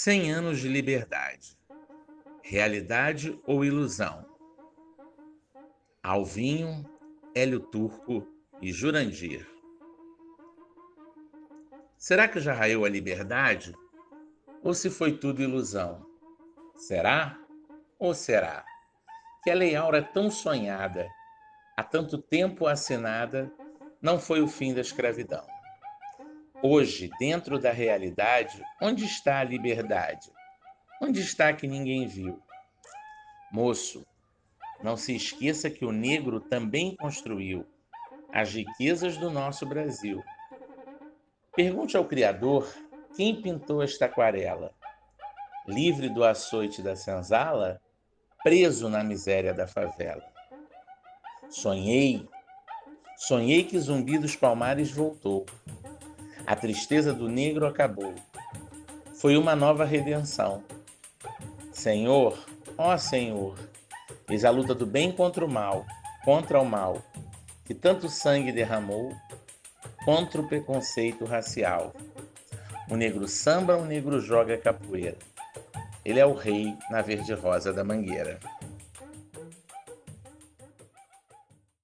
100 anos de liberdade. Realidade ou ilusão? Alvinho, Hélio Turco e Jurandir. Será que já raiou a liberdade? Ou se foi tudo ilusão? Será? Ou será? Que a Lei Aura tão sonhada, há tanto tempo assinada, não foi o fim da escravidão. Hoje, dentro da realidade, onde está a liberdade? Onde está que ninguém viu? Moço, não se esqueça que o negro também construiu as riquezas do nosso Brasil. Pergunte ao Criador quem pintou esta aquarela. Livre do açoite da senzala, preso na miséria da favela. Sonhei, sonhei que Zumbi dos Palmares voltou a tristeza do negro acabou. Foi uma nova redenção. Senhor, ó Senhor, eis a luta do bem contra o mal, contra o mal, que tanto sangue derramou, contra o preconceito racial. O negro samba, o negro joga capoeira. Ele é o rei na verde rosa da mangueira.